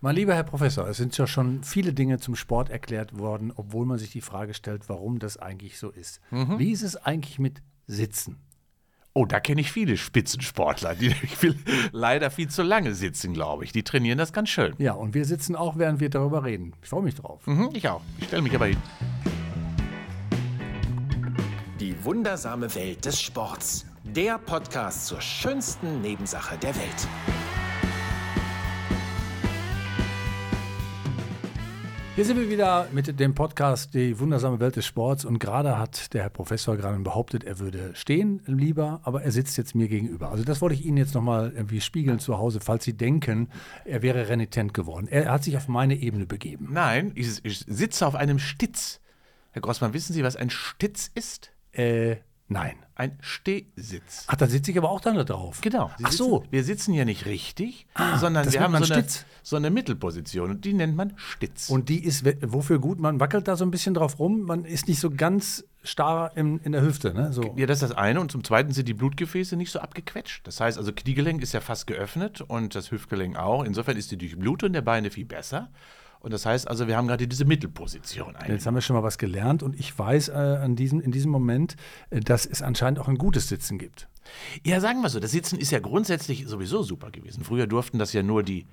Mein lieber Herr Professor, es sind ja schon viele Dinge zum Sport erklärt worden, obwohl man sich die Frage stellt, warum das eigentlich so ist. Mhm. Wie ist es eigentlich mit Sitzen? Oh, da kenne ich viele Spitzensportler, die viel, leider viel zu lange sitzen, glaube ich. Die trainieren das ganz schön. Ja, und wir sitzen auch, während wir darüber reden. Ich freue mich drauf. Mhm, ich auch. Ich stelle mich aber hin. Die wundersame Welt des Sports. Der Podcast zur schönsten Nebensache der Welt. Hier sind wir wieder mit dem Podcast Die wundersame Welt des Sports und gerade hat der Herr Professor gerade behauptet, er würde stehen lieber, aber er sitzt jetzt mir gegenüber. Also das wollte ich Ihnen jetzt nochmal irgendwie spiegeln zu Hause, falls Sie denken, er wäre renitent geworden. Er hat sich auf meine Ebene begeben. Nein, ich, ich sitze auf einem Stitz. Herr Grossmann, wissen Sie, was ein Stitz ist? Äh, nein. Ein Stehsitz. Ach, da sitze ich aber auch dann da drauf. Genau. Sie Ach so. Sitzen, wir sitzen ja nicht richtig, Ah, sondern wir haben so eine, so eine Mittelposition und die nennt man Stitz. Und die ist wofür gut? Man wackelt da so ein bisschen drauf rum. Man ist nicht so ganz starr im, in der Hüfte. Ne? So. Ja, das ist das eine. Und zum Zweiten sind die Blutgefäße nicht so abgequetscht. Das heißt also, Kniegelenk ist ja fast geöffnet und das Hüftgelenk auch. Insofern ist die Durchblutung der Beine viel besser. Und das heißt also, wir haben gerade diese Mittelposition Jetzt eigentlich. haben wir schon mal was gelernt und ich weiß äh, an diesem, in diesem Moment, äh, dass es anscheinend auch ein gutes Sitzen gibt. Ja, sagen wir so, das Sitzen ist ja grundsätzlich sowieso super gewesen. Früher durften das ja nur die,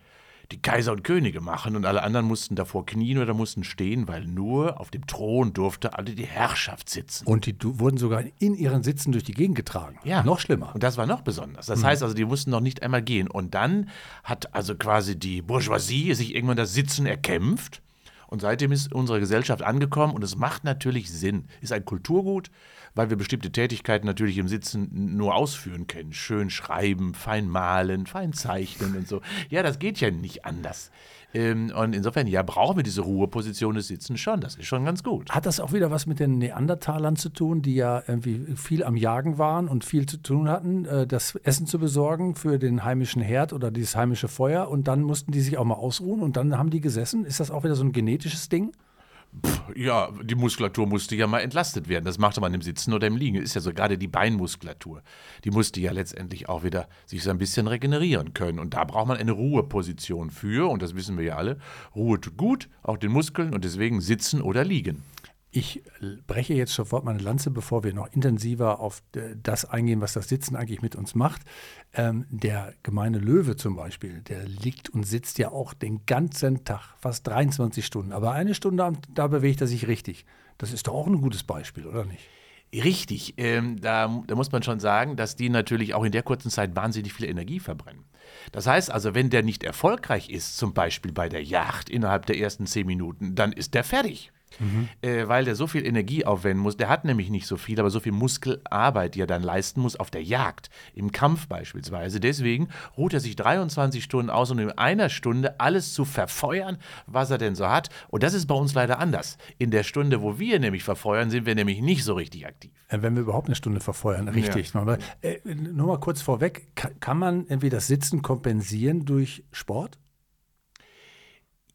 die Kaiser und Könige machen und alle anderen mussten davor knien oder mussten stehen, weil nur auf dem Thron durfte alle die Herrschaft sitzen. Und die wurden sogar in ihren Sitzen durch die Gegend getragen. Noch schlimmer. Und das war noch besonders. Das heißt also, die mussten noch nicht einmal gehen. Und dann hat also quasi die Bourgeoisie sich irgendwann das Sitzen erkämpft. Und seitdem ist unsere Gesellschaft angekommen und es macht natürlich Sinn. Ist ein Kulturgut, weil wir bestimmte Tätigkeiten natürlich im Sitzen nur ausführen können. Schön schreiben, fein malen, fein zeichnen und so. Ja, das geht ja nicht anders. Ähm, und insofern, ja, brauchen wir diese Ruheposition des Sitzens schon. Das ist schon ganz gut. Hat das auch wieder was mit den Neandertalern zu tun, die ja irgendwie viel am Jagen waren und viel zu tun hatten, äh, das Essen zu besorgen für den heimischen Herd oder dieses heimische Feuer und dann mussten die sich auch mal ausruhen und dann haben die gesessen? Ist das auch wieder so ein genetisches Ding? Ja, die Muskulatur musste ja mal entlastet werden. Das machte man im Sitzen oder im Liegen. Ist ja so gerade die Beinmuskulatur. Die musste ja letztendlich auch wieder sich so ein bisschen regenerieren können. Und da braucht man eine Ruheposition für. Und das wissen wir ja alle. Ruhe tut gut, auch den Muskeln. Und deswegen sitzen oder liegen. Ich breche jetzt sofort meine Lanze, bevor wir noch intensiver auf das eingehen, was das Sitzen eigentlich mit uns macht. Ähm, der gemeine Löwe zum Beispiel, der liegt und sitzt ja auch den ganzen Tag, fast 23 Stunden. Aber eine Stunde, da bewegt er sich richtig. Das ist doch auch ein gutes Beispiel, oder nicht? Richtig, ähm, da, da muss man schon sagen, dass die natürlich auch in der kurzen Zeit wahnsinnig viel Energie verbrennen. Das heißt also, wenn der nicht erfolgreich ist, zum Beispiel bei der Jagd innerhalb der ersten zehn Minuten, dann ist der fertig. Äh, weil der so viel Energie aufwenden muss. Der hat nämlich nicht so viel, aber so viel Muskelarbeit, die er dann leisten muss auf der Jagd, im Kampf beispielsweise. Deswegen ruht er sich 23 Stunden aus, um in einer Stunde alles zu verfeuern, was er denn so hat. Und das ist bei uns leider anders. In der Stunde, wo wir nämlich verfeuern, sind wir nämlich nicht so richtig aktiv. Äh, Wenn wir überhaupt eine Stunde verfeuern, richtig. Aber, Äh, nur mal kurz vorweg, ka- kann man irgendwie das Sitzen kompensieren durch Sport?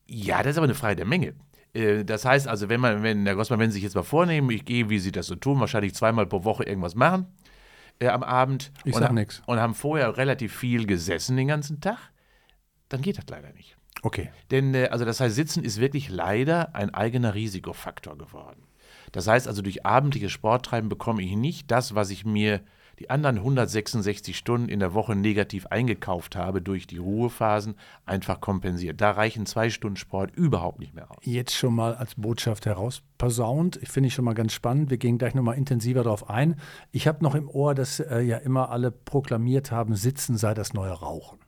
Ja, das ist aber eine Frage der Menge. Äh, Das heißt also, wenn man, wenn, Herr Grossmann, wenn Sie sich jetzt mal vornehmen, ich gehe, wie Sie das so tun, wahrscheinlich zweimal pro Woche irgendwas machen äh, am Abend Ich und, sag nix. und haben vorher relativ viel gesessen den ganzen Tag, dann geht das leider nicht. Okay. Denn, äh, also das heißt, Sitzen ist wirklich leider ein eigener Risikofaktor geworden. Das heißt also, durch abendliches Sporttreiben bekomme ich nicht das, was ich mir die anderen 166 Stunden in der Woche negativ eingekauft habe durch die Ruhephasen, einfach kompensiert. Da reichen zwei Stunden Sport überhaupt nicht mehr aus. Jetzt schon mal als Botschaft herausposaunt. Ich finde ich schon mal ganz spannend. Wir gehen gleich noch mal intensiver darauf ein. Ich habe noch im Ohr, dass äh, ja immer alle proklamiert haben, Sitzen sei das neue Rauchen.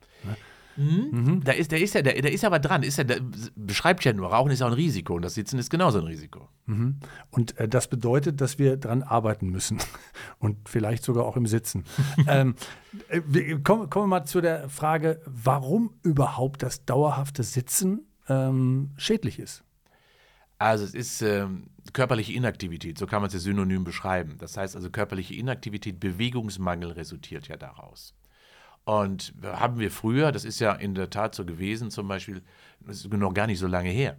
Da ist, der ist ja, der, der ist aber dran, ist ja, der beschreibt ja nur, Rauchen ist auch ein Risiko und das Sitzen ist genauso ein Risiko. Und äh, das bedeutet, dass wir dran arbeiten müssen. Und vielleicht sogar auch im Sitzen. ähm, äh, wir, kommen, kommen wir mal zu der Frage, warum überhaupt das dauerhafte Sitzen ähm, schädlich ist. Also es ist ähm, körperliche Inaktivität, so kann man es ja synonym beschreiben. Das heißt also körperliche Inaktivität, Bewegungsmangel resultiert ja daraus. Und haben wir früher, das ist ja in der Tat so gewesen, zum Beispiel, das ist noch gar nicht so lange her,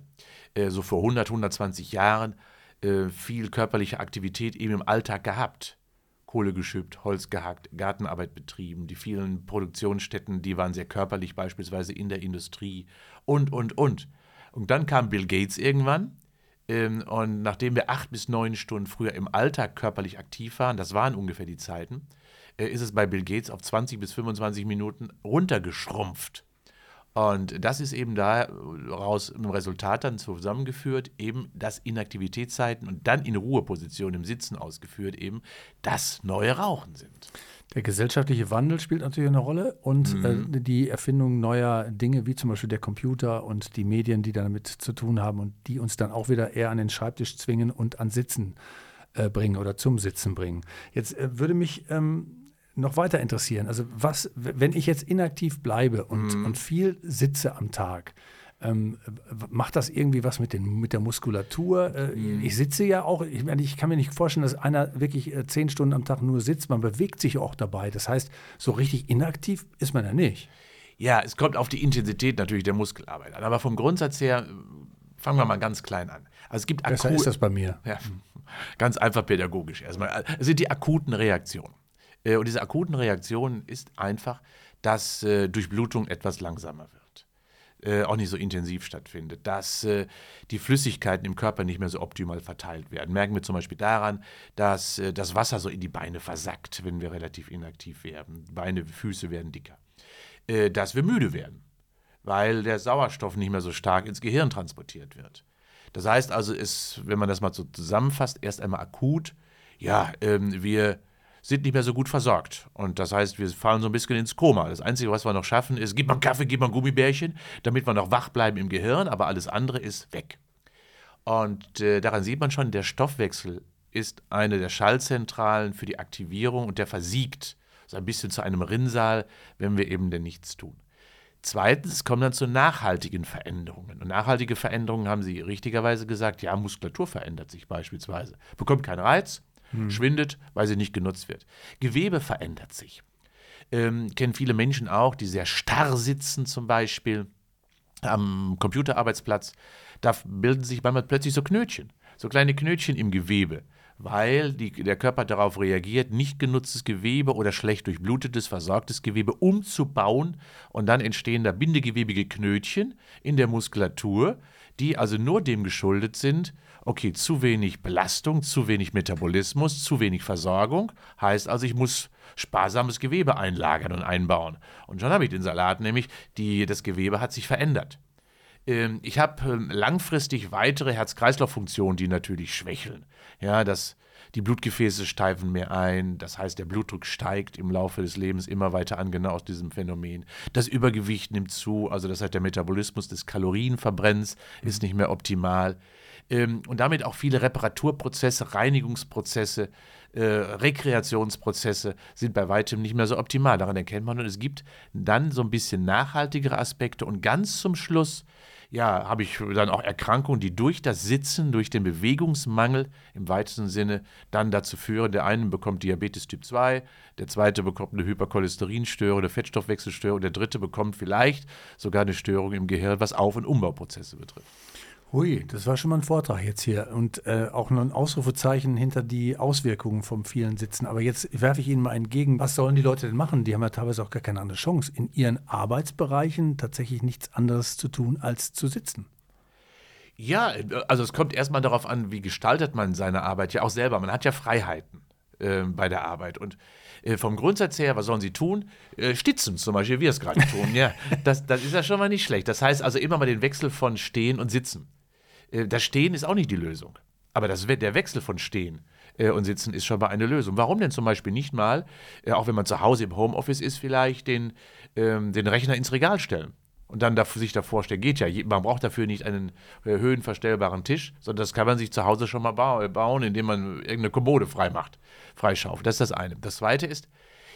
äh, so vor 100, 120 Jahren, äh, viel körperliche Aktivität eben im Alltag gehabt. Kohle geschüppt, Holz gehackt, Gartenarbeit betrieben, die vielen Produktionsstätten, die waren sehr körperlich, beispielsweise in der Industrie und, und, und. Und dann kam Bill Gates irgendwann. Ähm, und nachdem wir acht bis neun Stunden früher im Alltag körperlich aktiv waren, das waren ungefähr die Zeiten, ist es bei Bill Gates auf 20 bis 25 Minuten runtergeschrumpft. Und das ist eben daraus im Resultat dann zusammengeführt, eben dass Inaktivitätszeiten und dann in Ruheposition im Sitzen ausgeführt eben das neue Rauchen sind. Der gesellschaftliche Wandel spielt natürlich eine Rolle und mhm. äh, die Erfindung neuer Dinge, wie zum Beispiel der Computer und die Medien, die damit zu tun haben und die uns dann auch wieder eher an den Schreibtisch zwingen und an Sitzen äh, bringen oder zum Sitzen bringen. Jetzt äh, würde mich ähm, noch weiter interessieren. Also was, wenn ich jetzt inaktiv bleibe und, mhm. und viel sitze am Tag, ähm, macht das irgendwie was mit, den, mit der Muskulatur? Äh, mhm. Ich sitze ja auch, ich, ich kann mir nicht vorstellen, dass einer wirklich äh, zehn Stunden am Tag nur sitzt. Man bewegt sich auch dabei. Das heißt, so richtig inaktiv ist man ja nicht. Ja, es kommt auf die Intensität natürlich der Muskelarbeit an. Aber vom Grundsatz her, fangen wir mal ganz klein an. Also es gibt Besser ist das bei mir. Ja, ganz einfach pädagogisch erstmal. Es sind die akuten Reaktionen. Äh, und diese akuten Reaktionen ist einfach, dass äh, Durchblutung etwas langsamer wird, äh, auch nicht so intensiv stattfindet, dass äh, die Flüssigkeiten im Körper nicht mehr so optimal verteilt werden. Merken wir zum Beispiel daran, dass äh, das Wasser so in die Beine versackt, wenn wir relativ inaktiv werden. Beine, Füße werden dicker. Äh, dass wir müde werden, weil der Sauerstoff nicht mehr so stark ins Gehirn transportiert wird. Das heißt also, ist, wenn man das mal so zusammenfasst, erst einmal akut, ja, ähm, wir sind nicht mehr so gut versorgt. Und das heißt, wir fallen so ein bisschen ins Koma. Das Einzige, was wir noch schaffen, ist, gib mal Kaffee, gib mal Gummibärchen, damit wir noch wach bleiben im Gehirn, aber alles andere ist weg. Und äh, daran sieht man schon, der Stoffwechsel ist eine der Schallzentralen für die Aktivierung und der versiegt so ein bisschen zu einem Rinnsal, wenn wir eben denn nichts tun. Zweitens kommen dann zu nachhaltigen Veränderungen. Und nachhaltige Veränderungen haben Sie richtigerweise gesagt, ja, Muskulatur verändert sich beispielsweise. Bekommt keinen Reiz, hm. schwindet, weil sie nicht genutzt wird. Gewebe verändert sich. Ähm, kennen viele Menschen auch, die sehr starr sitzen zum Beispiel am Computerarbeitsplatz. Da bilden sich manchmal plötzlich so Knötchen, so kleine Knötchen im Gewebe, weil die, der Körper darauf reagiert, nicht genutztes Gewebe oder schlecht durchblutetes, versorgtes Gewebe umzubauen und dann entstehen da bindegewebige Knötchen in der Muskulatur, die also nur dem geschuldet sind, okay, zu wenig Belastung, zu wenig Metabolismus, zu wenig Versorgung, heißt also, ich muss sparsames Gewebe einlagern und einbauen. Und schon habe ich den Salat, nämlich die, das Gewebe hat sich verändert. Ähm, ich habe ähm, langfristig weitere Herz-Kreislauf-Funktionen, die natürlich schwächeln. Ja, das, die Blutgefäße steifen mehr ein, das heißt, der Blutdruck steigt im Laufe des Lebens immer weiter an, genau aus diesem Phänomen. Das Übergewicht nimmt zu, also das heißt, der Metabolismus des Kalorienverbrenns ist nicht mehr optimal ähm, und damit auch viele Reparaturprozesse, Reinigungsprozesse, äh, Rekreationsprozesse sind bei weitem nicht mehr so optimal. Daran erkennt man und es gibt dann so ein bisschen nachhaltigere Aspekte und ganz zum Schluss ja, habe ich dann auch Erkrankungen, die durch das Sitzen, durch den Bewegungsmangel im weitesten Sinne dann dazu führen, der eine bekommt Diabetes Typ 2, der zweite bekommt eine Hypercholesterinstörung, eine Fettstoffwechselstörung, der dritte bekommt vielleicht sogar eine Störung im Gehirn, was Auf- und Umbauprozesse betrifft. Hui, das war schon mal ein Vortrag jetzt hier und äh, auch noch ein Ausrufezeichen hinter die Auswirkungen vom vielen Sitzen. Aber jetzt werfe ich Ihnen mal entgegen, was sollen die Leute denn machen? Die haben ja teilweise auch gar keine andere Chance, in ihren Arbeitsbereichen tatsächlich nichts anderes zu tun, als zu sitzen. Ja, also es kommt erstmal darauf an, wie gestaltet man seine Arbeit ja auch selber. Man hat ja Freiheiten äh, bei der Arbeit und äh, vom Grundsatz her, was sollen sie tun? Äh, stitzen zum Beispiel, wie wir es gerade tun. Ja, das, das ist ja schon mal nicht schlecht. Das heißt also immer mal den Wechsel von Stehen und Sitzen. Äh, das Stehen ist auch nicht die Lösung. Aber das, der Wechsel von Stehen äh, und Sitzen ist schon mal eine Lösung. Warum denn zum Beispiel nicht mal, äh, auch wenn man zu Hause im Homeoffice ist, vielleicht den, ähm, den Rechner ins Regal stellen? Und dann da, sich davor stellen. Geht ja. Man braucht dafür nicht einen höhenverstellbaren Tisch, sondern das kann man sich zu Hause schon mal ba bauen, indem man irgendeine Kommode freimacht, freischaufelt. Das ist das eine. Das zweite ist,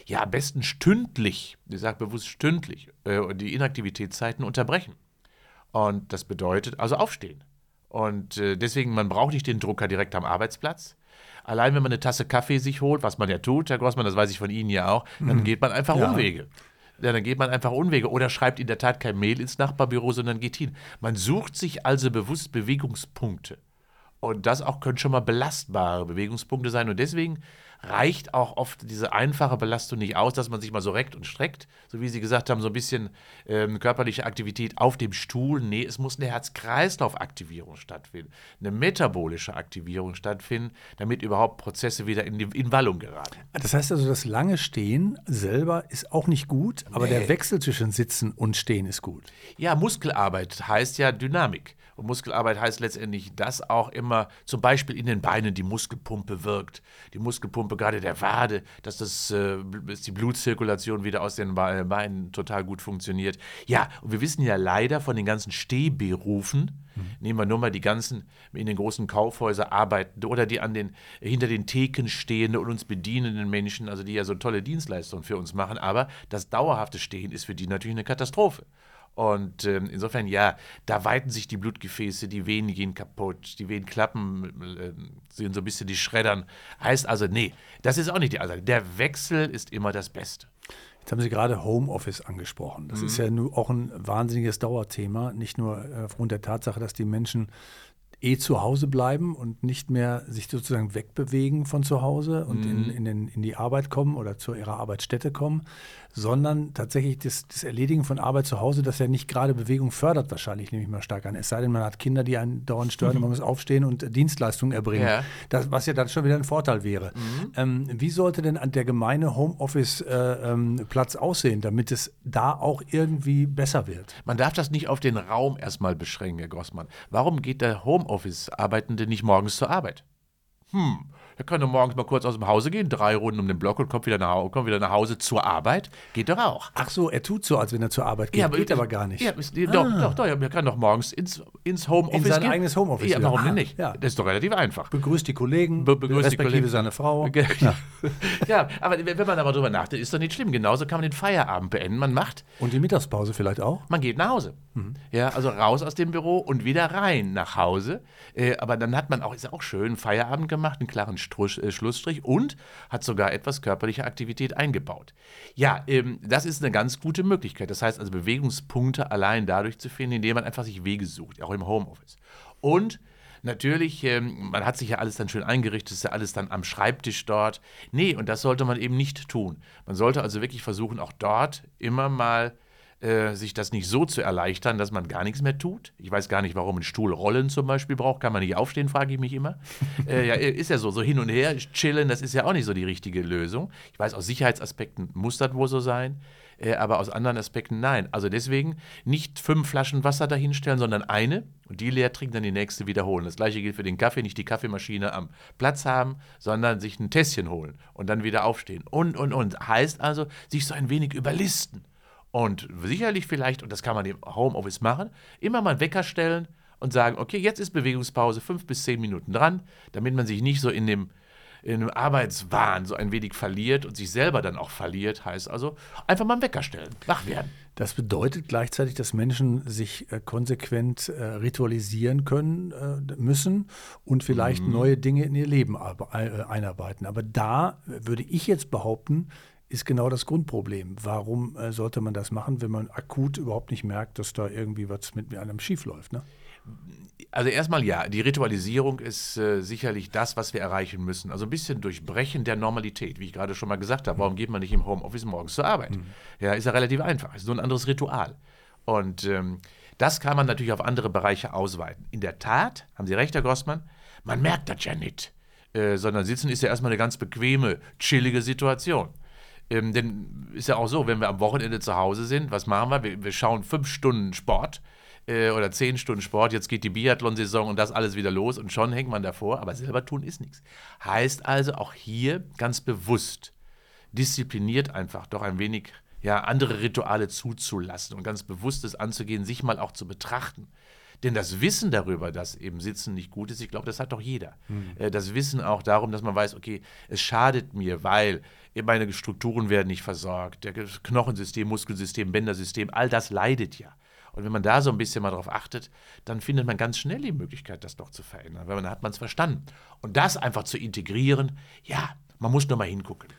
ja, am besten stündlich, ich sage bewusst stündlich, die Inaktivitätszeiten unterbrechen. Und das bedeutet also aufstehen. Und äh, deswegen, man braucht nicht den Drucker direkt am Arbeitsplatz. Allein wenn man eine Tasse Kaffee sich holt, was man ja tut, Herr Grossmann, das weiß ich von Ihnen ja auch, dann mhm. geht man einfach ja. Umwege. Ja, dann geht man einfach Unwege oder schreibt in der Tat kein Mail ins Nachbarbüro, sondern geht hin. Man sucht sich also bewusst Bewegungspunkte. Und das auch können schon mal belastbare Bewegungspunkte sein. Und deswegen reicht auch oft diese einfache Belastung nicht aus, dass man sich mal so reckt und streckt, so wie Sie gesagt haben, so ein bisschen ähm, körperliche Aktivität auf dem Stuhl. Nee, es muss eine Herz-Kreislauf-Aktivierung stattfinden, eine metabolische Aktivierung stattfinden, damit überhaupt Prozesse wieder in, die, in Wallung geraten. Das heißt also, das lange Stehen selber ist auch nicht gut, aber Nee. der Wechsel zwischen Sitzen und Stehen ist gut. Ja, Muskelarbeit heißt ja Dynamik. Und Muskelarbeit heißt letztendlich, dass auch immer zum Beispiel in den Beinen die Muskelpumpe wirkt. Die Muskelpumpe gerade der Wade, dass, das, äh, dass die Blutzirkulation wieder aus den Be- Beinen total gut funktioniert. Ja, und wir wissen ja leider von den ganzen Stehberufen, nehmen wir nur mal die ganzen in den großen Kaufhäusern arbeitende oder die an den, hinter den Theken stehende und uns bedienenden Menschen, also die ja so tolle Dienstleistungen für uns machen. Aber das dauerhafte Stehen ist für die natürlich eine Katastrophe. Und ähm, insofern, ja, da weiten sich die Blutgefäße, die Venen gehen kaputt, die Venen klappen, äh, sind so ein bisschen die Schreddern. Heißt also, nee, das ist auch nicht die Ansage. Der Wechsel ist immer das Beste. Jetzt haben Sie gerade Homeoffice angesprochen. Das ist ja nun auch ein wahnsinniges Dauerthema, nicht nur äh, aufgrund der Tatsache, dass die Menschen eh zu Hause bleiben und nicht mehr sich sozusagen wegbewegen von zu Hause und in, in, den, in die Arbeit kommen oder zu ihrer Arbeitsstätte kommen, sondern tatsächlich das, das Erledigen von Arbeit zu Hause, das ja nicht gerade Bewegung fördert, wahrscheinlich, nehme ich mal stark an. Es sei denn, man hat Kinder, die einen dauernd stören und man muss aufstehen und äh, Dienstleistungen erbringen. Ja. Das, was ja dann schon wieder ein Vorteil wäre. Ähm, wie sollte denn der gemeine Homeoffice-Platz aussehen, damit es da auch irgendwie besser wird? Man darf das nicht auf den Raum erstmal beschränken, Herr Grossmann. Warum geht der Homeoffice-Arbeitende nicht morgens zur Arbeit? Hm, er kann doch morgens mal kurz aus dem Hause gehen, drei Runden um den Block und kommt wieder nach, kommt wieder nach Hause zur Arbeit. Geht doch auch. Ach so, er tut so, als wenn er zur Arbeit geht, geht aber gar nicht. Ja, ist, doch, doch, doch, er kann doch morgens ins, ins Homeoffice In sein gehen. eigenes Homeoffice Ja, warum Ah, denn nicht? ja. Das ist doch relativ einfach. Begrüßt die Kollegen, Be- begrüßt die respektive Kollegen. seine Frau. Ge- Ja. Ja, aber wenn wenn man aber drüber nachdenkt, ist doch nicht schlimm. Genauso kann man den Feierabend beenden. Man macht, Und die Mittagspause vielleicht auch? man geht nach Hause. Ja, also raus aus dem Büro und wieder rein nach Hause. Äh, aber dann hat man auch, ist auch schön, Feierabend gemacht, einen klaren Strusch, äh, Schlussstrich und hat sogar etwas körperliche Aktivität eingebaut. Ja, ähm, das ist eine ganz gute Möglichkeit. Das heißt also Bewegungspunkte allein dadurch zu finden, indem man einfach sich Wege sucht, auch im Homeoffice. Und Natürlich, ähm, man hat sich ja alles dann schön eingerichtet, ist ja alles dann am Schreibtisch dort. Nee, und das sollte man eben nicht tun. Man sollte also wirklich versuchen, auch dort immer mal äh, sich das nicht so zu erleichtern, dass man gar nichts mehr tut. Ich weiß gar nicht, warum ein Stuhl Rollen zum Beispiel braucht. Kann man nicht aufstehen, frage ich mich immer. äh, ja, ist ja so, so hin und her chillen, das ist ja auch nicht so die richtige Lösung. Ich weiß, aus Sicherheitsaspekten muss das wohl so sein, äh, aber aus anderen Aspekten nein. Also deswegen nicht fünf Flaschen Wasser dahinstellen, sondern eine und die leer trinken, dann die nächste wiederholen. Das gleiche gilt für den Kaffee, nicht die Kaffeemaschine am Platz haben, sondern sich ein Tässchen holen und dann wieder aufstehen. Und, und, und. Heißt also, sich so ein wenig überlisten. Und sicherlich vielleicht, und das kann man im Homeoffice machen, immer mal einen Wecker stellen und sagen, okay, jetzt ist Bewegungspause, fünf bis zehn Minuten dran, damit man sich nicht so in dem, in dem Arbeitswahn so ein wenig verliert und sich selber dann auch verliert. Heißt also, einfach mal einen Wecker stellen, wach werden. Das bedeutet gleichzeitig, dass Menschen sich äh, konsequent äh, ritualisieren können äh, müssen und vielleicht Mhm. neue Dinge in ihr Leben äh, einarbeiten. Aber da würde ich jetzt behaupten, ist genau das Grundproblem. Warum äh, sollte man das machen, wenn man akut überhaupt nicht merkt, dass da irgendwie was mit einem schief läuft? Ne? Also erstmal ja, die Ritualisierung ist äh, sicherlich das, was wir erreichen müssen. Also ein bisschen Durchbrechen der Normalität, wie ich gerade schon mal gesagt habe. Warum geht man nicht im Homeoffice morgens zur Arbeit? Ja, ist ja relativ einfach. Ist nur ein anderes Ritual. Und ähm, das kann man natürlich auf andere Bereiche ausweiten. In der Tat, haben Sie recht, Herr Grossmann, man merkt das ja nicht. Äh, sondern Sitzen ist ja erstmal eine ganz bequeme, chillige Situation. Ähm, denn ist ja auch so, wenn wir am Wochenende zu Hause sind, was machen wir? Wir, wir schauen fünf Stunden Sport äh, oder zehn Stunden Sport, jetzt geht die Biathlon-Saison und das alles wieder los und schon hängt man davor, aber selber tun ist nichts. Heißt also auch hier ganz bewusst, diszipliniert einfach doch ein wenig ja, andere Rituale zuzulassen und ganz bewusstes anzugehen, sich mal auch zu betrachten. Denn das Wissen darüber, dass eben Sitzen nicht gut ist, ich glaube, das hat doch jeder. Äh, Das Wissen auch darum, dass man weiß, okay, es schadet mir, weil meine Strukturen werden nicht versorgt, der Knochensystem, Muskelsystem, Bändersystem, all das leidet ja. Und wenn man da so ein bisschen mal drauf achtet, dann findet man ganz schnell die Möglichkeit, das doch zu verändern, weil dann hat man es verstanden. Und das einfach zu integrieren, ja, man muss nur mal hingucken.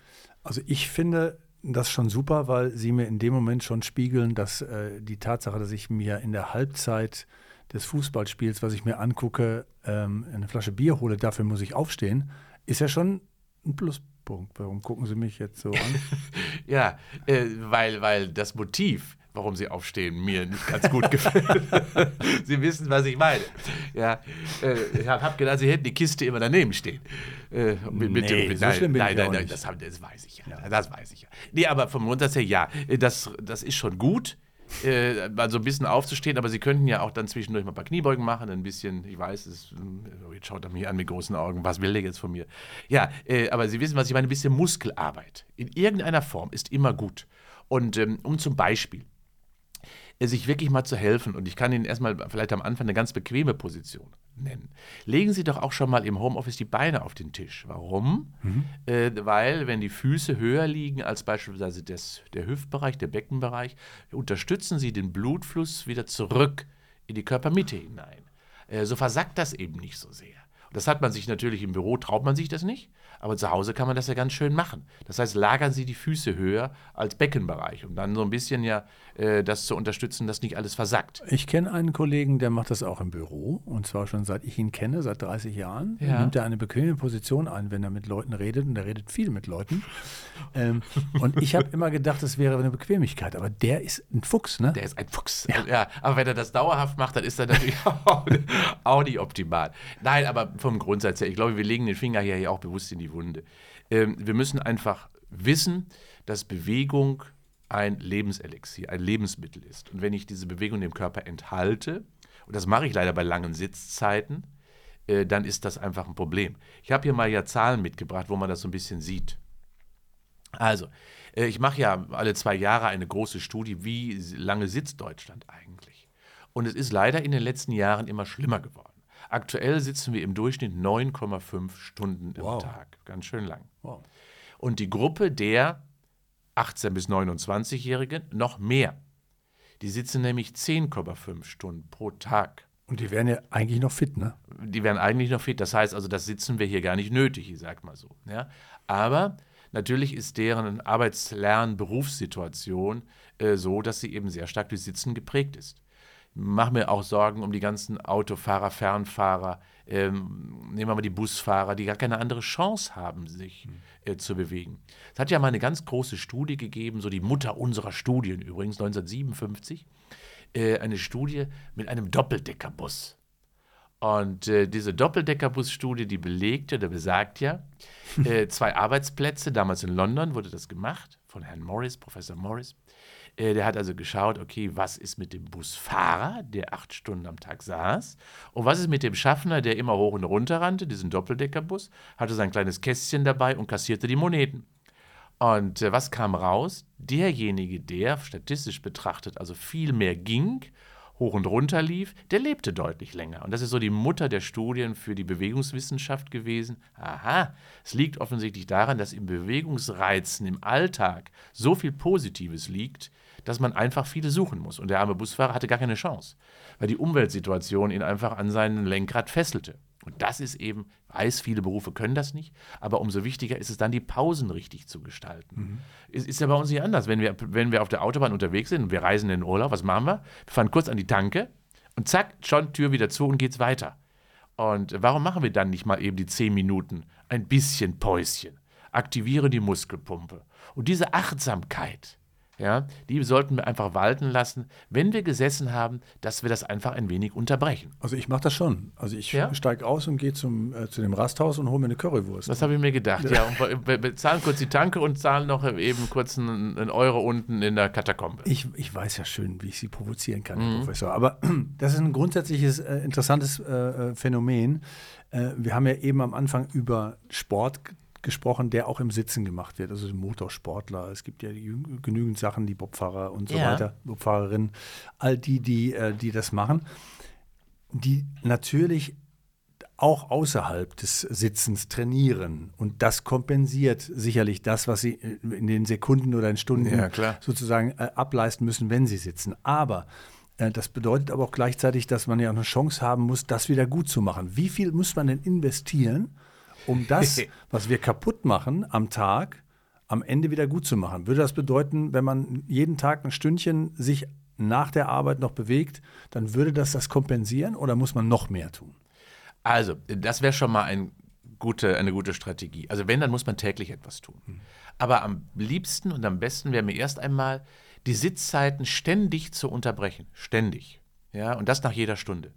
Also ich finde das schon super, weil sie mir in dem Moment schon spiegeln, dass äh, die Tatsache, dass ich mir in der Halbzeit des Fußballspiels, was ich mir angucke, ähm, eine Flasche Bier hole, dafür muss ich aufstehen, ist ja schon ein Pluspunkt. Warum gucken Sie mich jetzt so an? ja, äh, weil, weil das Motiv, warum Sie aufstehen, mir nicht ganz gut gefällt. Sie wissen, was ich meine. Ja, äh, ich habe gedacht, Sie hätten die Kiste immer daneben stehen. Äh, mit, mit Nee, dem, so nein, schlimm bin nein, ich nein, nein, nicht. das, das weiß ich ja, Das weiß ich ja. Nee, aber vom Grundsatz her, ja, äh, das, das ist schon gut. Äh, mal so ein bisschen aufzustehen, aber Sie könnten ja auch dann zwischendurch mal ein paar Kniebeugen machen, ein bisschen, ich weiß, es, äh, jetzt schaut er mich an mit großen Augen, was will der jetzt von mir? Ja, äh, aber Sie wissen, was ich meine, ein bisschen Muskelarbeit in irgendeiner Form ist immer gut. Und ähm, um zum Beispiel äh, sich wirklich mal zu helfen, und ich kann Ihnen erstmal vielleicht am Anfang eine ganz bequeme Position nennen. Legen Sie doch auch schon mal im Homeoffice die Beine auf den Tisch. Warum? Äh, weil, wenn die Füße höher liegen als beispielsweise das, der Hüftbereich, der Beckenbereich, unterstützen Sie den Blutfluss wieder zurück in die Körpermitte hinein. Äh, so versackt das eben nicht so sehr. Das hat man sich natürlich im Büro, traut man sich das nicht, aber zu Hause kann man das ja ganz schön machen. Das heißt, lagern Sie die Füße höher als Beckenbereich, um dann so ein bisschen ja äh, das zu unterstützen, dass nicht alles versackt. Ich kenne einen Kollegen, der macht das auch im Büro und zwar schon seit ich ihn kenne, seit 30 Jahren. Ja. Nimmt er eine bequeme Position ein, wenn er mit Leuten redet und er redet viel mit Leuten. ähm, und ich habe immer gedacht, das wäre eine Bequemlichkeit, aber der ist ein Fuchs, ne? Der ist ein Fuchs. Ja. aber wenn er das dauerhaft macht, dann ist er natürlich auch, auch nicht optimal. Nein, aber vom Grundsatz her, ich glaube, wir legen den Finger hier ja auch bewusst in die Wunde. Ähm, wir müssen einfach wissen, dass Bewegung ein Lebenselixier, ein Lebensmittel ist. Und wenn ich diese Bewegung dem Körper enthalte, und das mache ich leider bei langen Sitzzeiten, äh, dann ist das einfach ein Problem. Ich habe hier mal ja Zahlen mitgebracht, wo man das so ein bisschen sieht. Also, äh, ich mache ja alle zwei Jahre eine große Studie, wie lange sitzt Deutschland eigentlich. Und es ist leider in den letzten Jahren immer schlimmer geworden. Aktuell sitzen wir im Durchschnitt 9,5 Stunden im Wow. Tag. Ganz schön lang. Wow. Und die Gruppe der 18- bis 29-Jährigen noch mehr. Die sitzen nämlich 10,5 Stunden pro Tag. Und die wären ja eigentlich noch fit, ne? Die wären eigentlich noch fit. Das heißt also, das sitzen wir hier gar nicht nötig, ich sag mal so. Ja? Aber natürlich ist deren Arbeits-Lern-Berufssituation äh, so, dass sie eben sehr stark durch Sitzen geprägt ist. Mache mir auch Sorgen um die ganzen Autofahrer, Fernfahrer, ähm, nehmen wir mal die Busfahrer, die gar keine andere Chance haben, sich äh, zu bewegen. Es hat ja mal eine ganz große Studie gegeben, so die Mutter unserer Studien übrigens, 1957, äh, eine Studie mit einem Doppeldeckerbus. Und äh, diese Doppeldeckerbus-Studie, die belegte, der besagt ja, äh, zwei Arbeitsplätze, damals in London wurde das gemacht, von Herrn Morris, Professor Morris. Äh, der hat also geschaut, okay, was ist mit dem Busfahrer, der acht Stunden am Tag saß, und was ist mit dem Schaffner, der immer hoch und runter rannte, diesen Doppeldeckerbus, hatte sein kleines Kästchen dabei und kassierte die Moneten. Und äh, was kam raus? Derjenige, der statistisch betrachtet also viel mehr ging, hoch und runter lief, der lebte deutlich länger. Und das ist so die Mutter der Studien für die Bewegungswissenschaft gewesen. Aha, es liegt offensichtlich daran, dass im Bewegungsreizen im Alltag so viel Positives liegt, dass man einfach viele suchen muss. Und der arme Busfahrer hatte gar keine Chance, weil die Umweltsituation ihn einfach an seinen Lenkrad fesselte. Und das ist eben, weiß, viele Berufe können das nicht, aber umso wichtiger ist es dann, die Pausen richtig zu gestalten. Es ist ja bei uns nicht anders. Wenn wir, wenn wir auf der Autobahn unterwegs sind und wir reisen in den Urlaub, was machen wir? Wir fahren kurz an die Tanke und zack, schon Tür wieder zu und geht's weiter. Und warum machen wir dann nicht mal eben die zehn Minuten ein bisschen Päuschen? Aktiviere die Muskelpumpe. Und diese Achtsamkeit, ja, die sollten wir einfach walten lassen, wenn wir gesessen haben, dass wir das einfach ein wenig unterbrechen. Also ich mache das schon. Also ich Ja? steige aus und gehe zum, äh, zu dem Rasthaus und hole mir eine Currywurst. Das habe ich mir gedacht, ja. Und be- bezahlen kurz die Tanke und zahlen noch eben kurz einen, einen Euro unten in der Katakombe. Ich, ich weiß ja schön, wie ich Sie provozieren kann, Mhm. Herr Professor. Aber das ist ein grundsätzliches, äh, interessantes äh, äh, Phänomen. Äh, wir haben ja eben am Anfang über Sport gesprochen, der auch im Sitzen gemacht wird. Also Motorsportler. Es gibt ja genügend Sachen, die Bobfahrer und so Ja. weiter, Bobfahrerinnen, all die, die, äh, die das machen, die natürlich auch außerhalb des Sitzens trainieren. Und das kompensiert sicherlich das, was sie äh, in den Sekunden oder in Stunden Ja, klar. sozusagen äh, ableisten müssen, wenn sie sitzen. Aber das bedeutet aber auch gleichzeitig, dass man ja auch eine Chance haben muss, das wieder gut zu machen. Wie viel muss man denn investieren, um das, was wir kaputt machen am Tag, am Ende wieder gut zu machen? Würde das bedeuten, wenn man jeden Tag ein Stündchen sich nach der Arbeit noch bewegt, dann würde das das kompensieren oder muss man noch mehr tun? Also, das wäre schon mal ein gute, eine gute Strategie. Also wenn, dann muss man täglich etwas tun. Mhm. Aber am liebsten und am besten wäre mir erst einmal, die Sitzzeiten ständig zu unterbrechen. Ständig. Ja, und das nach jeder Stunde.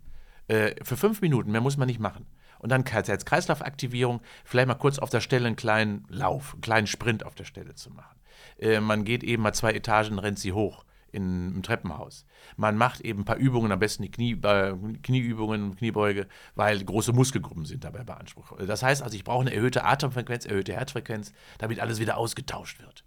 Äh, für fünf Minuten, mehr muss man nicht machen. Und dann als Kreislaufaktivierung vielleicht mal kurz auf der Stelle einen kleinen Lauf, einen kleinen Sprint auf der Stelle zu machen. Äh, man geht eben mal zwei Etagen, rennt sie hoch in, im Treppenhaus. Man macht eben ein paar Übungen, am besten die Knie, äh, Knieübungen, Kniebeuge, weil große Muskelgruppen sind dabei beansprucht. Das heißt also, ich brauche eine erhöhte Atemfrequenz, erhöhte Herzfrequenz, damit alles wieder ausgetauscht wird.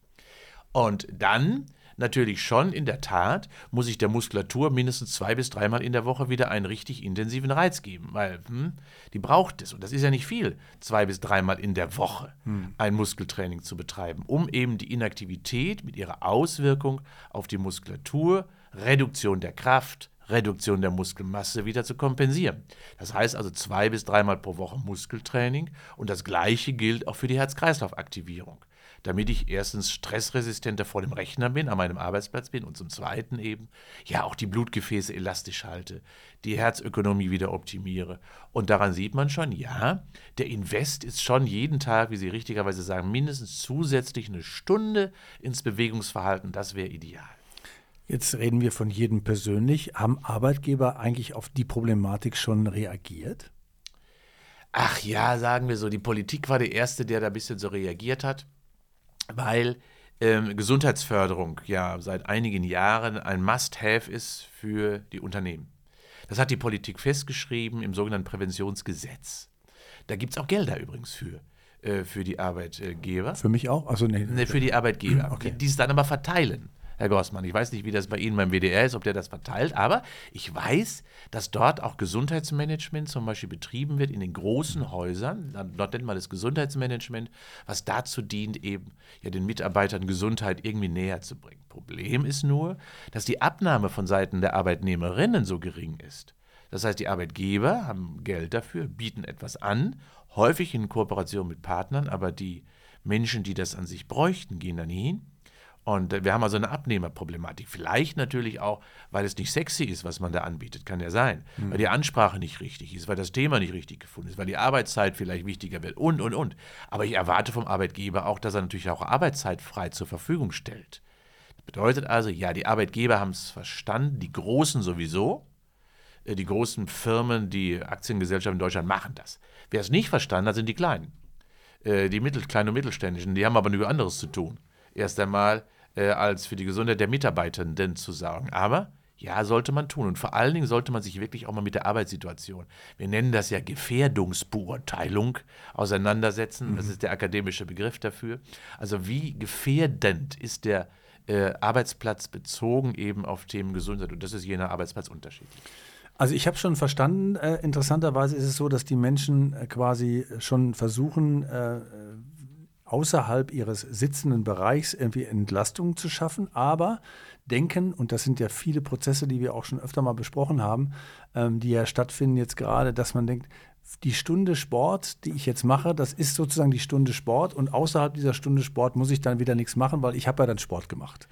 Und dann natürlich schon, in der Tat, muss ich der Muskulatur mindestens zwei bis dreimal in der Woche wieder einen richtig intensiven Reiz geben, weil hm, die braucht es. Und das ist ja nicht viel, zwei bis dreimal in der Woche hm. ein Muskeltraining zu betreiben, um eben die Inaktivität mit ihrer Auswirkung auf die Muskulatur, Reduktion der Kraft, Reduktion der Muskelmasse wieder zu kompensieren. Das heißt also zwei bis dreimal pro Woche Muskeltraining und das gleiche gilt auch für die Herz-Kreislauf-Aktivierung damit ich erstens stressresistenter vor dem Rechner bin, an meinem Arbeitsplatz bin und zum Zweiten eben, ja, auch die Blutgefäße elastisch halte, die Herzökonomie wieder optimiere. Und daran sieht man schon, ja, der Invest ist schon jeden Tag, wie Sie richtigerweise sagen, mindestens zusätzlich eine Stunde ins Bewegungsverhalten. Das wäre ideal. Jetzt reden wir von jedem persönlich. Haben Arbeitgeber eigentlich auf die Problematik schon reagiert? Ach ja, sagen wir so, die Politik war der Erste, der da ein bisschen so reagiert hat weil ähm, Gesundheitsförderung ja seit einigen Jahren ein Must-Have ist für die Unternehmen. Das hat die Politik festgeschrieben im sogenannten Präventionsgesetz. Da gibt es auch Gelder übrigens für, äh, für die Arbeitgeber. Für mich auch? Also nee. nee für die Arbeitgeber, okay. die es dann aber verteilen. Herr Gossmann. Ich weiß nicht, wie das bei Ihnen beim WDR ist, ob der das verteilt, aber ich weiß, dass dort auch Gesundheitsmanagement zum Beispiel betrieben wird in den großen Häusern. Dort nennt man das Gesundheitsmanagement, was dazu dient, eben ja den Mitarbeitern Gesundheit irgendwie näher zu bringen. Problem ist nur, dass die Abnahme von Seiten der Arbeitnehmerinnen so gering ist. Das heißt, die Arbeitgeber haben Geld dafür, bieten etwas an, häufig in Kooperation mit Partnern, aber die Menschen, die das an sich bräuchten, gehen dann hin und wir haben also eine Abnehmerproblematik. Vielleicht natürlich auch, weil es nicht sexy ist, was man da anbietet, kann ja sein. Mhm. Weil die Ansprache nicht richtig ist, weil das Thema nicht richtig gefunden ist, weil die Arbeitszeit vielleicht wichtiger wird und, und, und. Aber ich erwarte vom Arbeitgeber auch, dass er natürlich auch Arbeitszeit frei zur Verfügung stellt. Das bedeutet also, ja, die Arbeitgeber haben es verstanden, die Großen sowieso. Äh, die großen Firmen, die Aktiengesellschaften in Deutschland machen das. Wer es nicht verstanden hat, sind die Kleinen. Äh, die mittel, kleinen und mittelständischen, die haben aber nur anderes zu tun. Erst einmal äh, als für die Gesundheit der Mitarbeitenden zu sorgen. Aber ja, sollte man tun. Und vor allen Dingen sollte man sich wirklich auch mal mit der Arbeitssituation, wir nennen das ja Gefährdungsbeurteilung, auseinandersetzen. Mhm. Das ist der akademische Begriff dafür. Also wie gefährdend ist der äh, Arbeitsplatz bezogen eben auf Themen Gesundheit? Und das ist jener Arbeitsplatz unterschiedlich. Also ich habe schon verstanden, äh, interessanterweise ist es so, dass die Menschen äh, quasi schon versuchen, äh, außerhalb ihres sitzenden Bereichs irgendwie Entlastung zu schaffen, aber denken, und das sind ja viele Prozesse, die wir auch schon öfter mal besprochen haben, ähm, die ja stattfinden jetzt gerade, dass man denkt, die Stunde Sport, die ich jetzt mache, das ist sozusagen die Stunde Sport und außerhalb dieser Stunde Sport muss ich dann wieder nichts machen, weil ich habe ja dann Sport gemacht.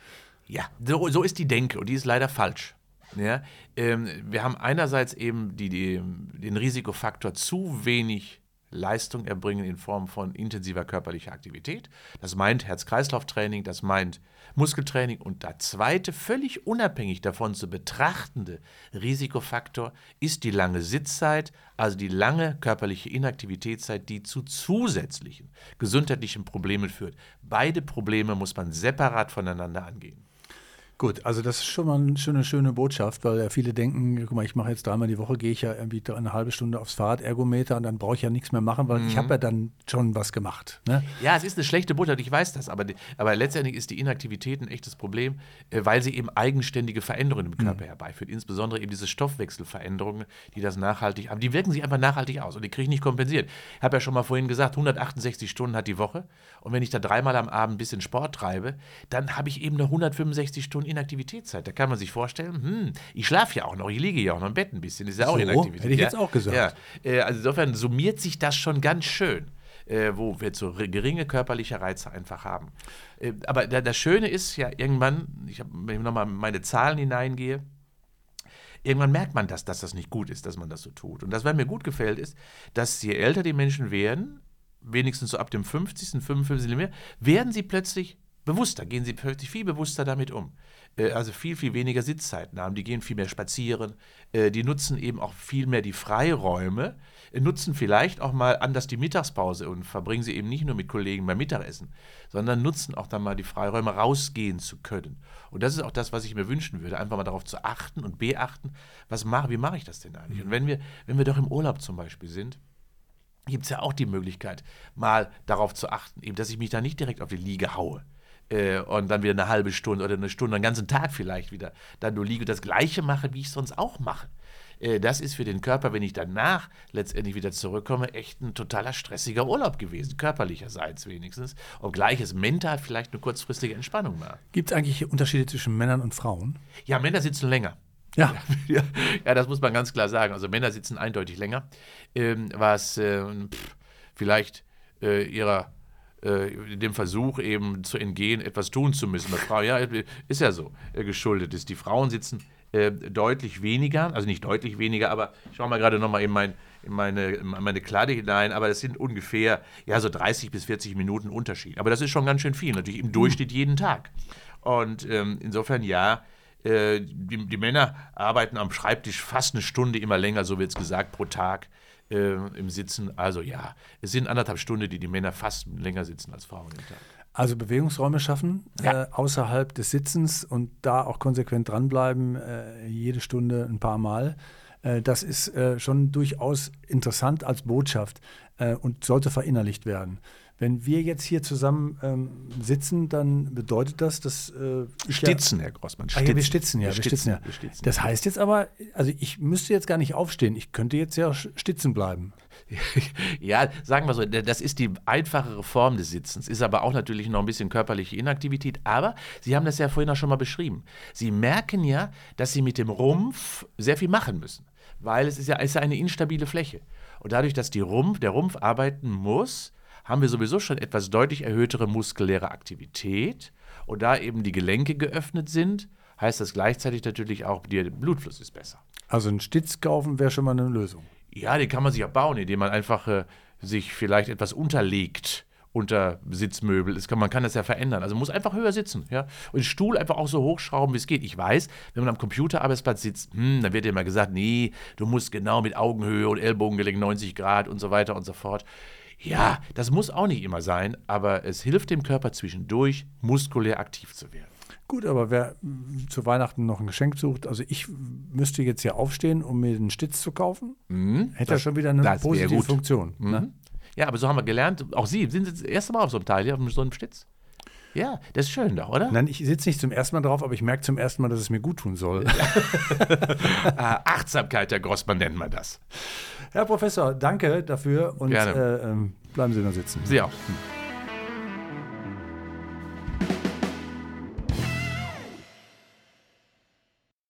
Ja, so, so, ist die Denke und die ist leider falsch. Ja, ähm, wir haben einerseits eben die, die, den Risikofaktor zu wenig Leistung erbringen in Form von intensiver körperlicher Aktivität. Das meint Herz-Kreislauf-Training, das meint Muskeltraining. Und der zweite, völlig unabhängig davon zu betrachtende Risikofaktor ist die lange Sitzzeit, also die lange körperliche Inaktivitätszeit, die zu zusätzlichen gesundheitlichen Problemen führt. Beide Probleme muss man separat voneinander angehen. Gut, also das ist schon mal eine schöne, schöne Botschaft, weil ja viele denken, guck mal, ich mache jetzt dreimal die Woche, gehe ich ja irgendwie eine halbe Stunde aufs Fahrradergometer und dann brauche ich ja nichts mehr machen, weil mhm. ich habe ja dann schon was gemacht. Ne? Ja, es ist eine schlechte Botschaft, ich weiß das, aber, aber letztendlich ist die Inaktivität ein echtes Problem, äh, weil sie eben eigenständige Veränderungen im Körper mhm. herbeiführt, insbesondere eben diese Stoffwechselveränderungen, die das nachhaltig haben. Die wirken sich einfach nachhaltig aus und die kriege ich nicht kompensiert. Ich habe ja schon mal vorhin gesagt, 168 Stunden hat die Woche und wenn ich da dreimal am Abend ein bisschen Sport treibe, dann habe ich eben eine 165 Stunden Stunden Inaktivitätszeit. Da kann man sich vorstellen, hm, ich schlafe ja auch noch, ich liege ja auch noch im Bett ein bisschen. Das ist ja auch so, Inaktivität. Hätte ich jetzt auch gesagt. Ja. Äh, also insofern summiert sich das schon ganz schön. Äh, wo wir so geringe körperliche Reize einfach haben. Äh, aber das Schöne ist ja irgendwann, ich hab, wenn ich nochmal meine Zahlen hineingehe, irgendwann merkt man das, dass das nicht gut ist, dass man das so tut. Und das, was mir gut gefällt, ist, dass je älter die Menschen werden, wenigstens so ab dem 50., 55. mehr, werden sie plötzlich bewusster, gehen sie viel bewusster damit um. Äh, also viel, viel weniger Sitzzeiten haben, die gehen viel mehr spazieren, äh, die nutzen eben auch viel mehr die Freiräume, äh, nutzen vielleicht auch mal anders die Mittagspause und verbringen sie eben nicht nur mit Kollegen beim Mittagessen, sondern nutzen auch dann mal die Freiräume, rausgehen zu können. Und das ist auch das, was ich mir wünschen würde, einfach mal darauf zu achten und beachten, was mache, wie mache ich das denn eigentlich? Und wenn wir, wenn wir doch im Urlaub zum Beispiel sind, gibt es ja auch die Möglichkeit, mal darauf zu achten, eben, dass ich mich da nicht direkt auf die Liege haue äh, und dann wieder eine halbe Stunde oder eine Stunde, einen ganzen Tag vielleicht wieder dann nur liege und das Gleiche mache, wie ich es sonst auch mache. Äh, das ist für den Körper, wenn ich danach letztendlich wieder zurückkomme, echt ein totaler stressiger Urlaub gewesen, körperlicherseits wenigstens, obgleich es mental vielleicht eine kurzfristige Entspannung war. Gibt es eigentlich Unterschiede zwischen Männern und Frauen? Ja, Männer sitzen länger. Ja. ja. Ja, das muss man ganz klar sagen. Also Männer sitzen eindeutig länger, ähm, was äh, pff, vielleicht äh, ihrer äh, dem Versuch eben zu entgehen, etwas tun zu müssen. Bei Frau, ja, ist ja so, äh, geschuldet ist. Die Frauen sitzen äh, deutlich weniger, also nicht deutlich weniger, aber ich schaue mal gerade nochmal in, mein, in, meine, in meine Kladde hinein, aber das sind ungefähr ja, so 30 bis 40 Minuten Unterschied. Aber das ist schon ganz schön viel, natürlich im Durchschnitt jeden Tag. Und ähm, insofern ja, äh, die, die, Männer arbeiten am Schreibtisch fast eine Stunde immer länger, so wird es gesagt, pro Tag äh, im Sitzen. Also ja, es sind anderthalb Stunden, die die Männer fast länger sitzen als Frauen im Tag. Also Bewegungsräume schaffen ja. äh, außerhalb des Sitzens und da auch konsequent dranbleiben, äh, jede Stunde ein paar Mal. Äh, das ist äh, schon durchaus interessant als Botschaft äh, und sollte verinnerlicht werden. Wenn wir jetzt hier zusammen ähm, sitzen, dann bedeutet das, dass. Äh, stitzen, ja, Herr Grossmann. Stitzen. Ah, ja, wir stitzen, ja. Wir, wir stitzen, ja. Wir stitzen. Das heißt jetzt aber, also ich müsste jetzt gar nicht aufstehen. Ich könnte jetzt ja stitzen bleiben. ja, sagen wir so, das ist die einfachere Form des Sitzens, ist aber auch natürlich noch ein bisschen körperliche Inaktivität. Aber Sie haben das ja vorhin auch schon mal beschrieben. Sie merken ja, dass Sie mit dem Rumpf sehr viel machen müssen, weil es ist ja, ist ja eine instabile Fläche. Und dadurch, dass die Rumpf, der Rumpf arbeiten muss, haben wir sowieso schon etwas deutlich erhöhtere muskuläre Aktivität. Und da eben die Gelenke geöffnet sind, heißt das gleichzeitig natürlich auch, der Blutfluss ist besser. Also ein Stitz kaufen wäre schon mal eine Lösung. Ja, den kann man sich auch bauen, indem man einfach äh, sich vielleicht etwas unterlegt unter Sitzmöbel. Kann, man kann das ja verändern. Also man muss einfach höher sitzen. Ja? Und den Stuhl einfach auch so hochschrauben, wie es geht. Ich weiß, wenn man am Computerarbeitsplatz sitzt, hm, dann wird immer gesagt, nee, du musst genau mit Augenhöhe und Ellbogengelenk 90 Grad und so weiter und so fort. Ja, das muss auch nicht immer sein, aber es hilft dem Körper zwischendurch, muskulär aktiv zu werden. Gut, aber wer zu Weihnachten noch ein Geschenk sucht, also ich müsste jetzt hier aufstehen, um mir einen Stitz zu kaufen, mhm, hätte ja schon wieder eine positive Funktion. Mhm. Ne? Ja, aber so haben wir gelernt, auch Sie sind jetzt das erste Mal auf so einem Teil, hier, auf so einem Stitz. Ja, das ist schön doch, oder? Nein, ich sitze nicht zum ersten Mal drauf, aber ich merke zum ersten Mal, dass es mir gut tun soll. ah, Achtsamkeit, Herr Grossmann nennt man das. Herr Professor, danke dafür und äh, ähm, bleiben Sie noch sitzen. Sie auch.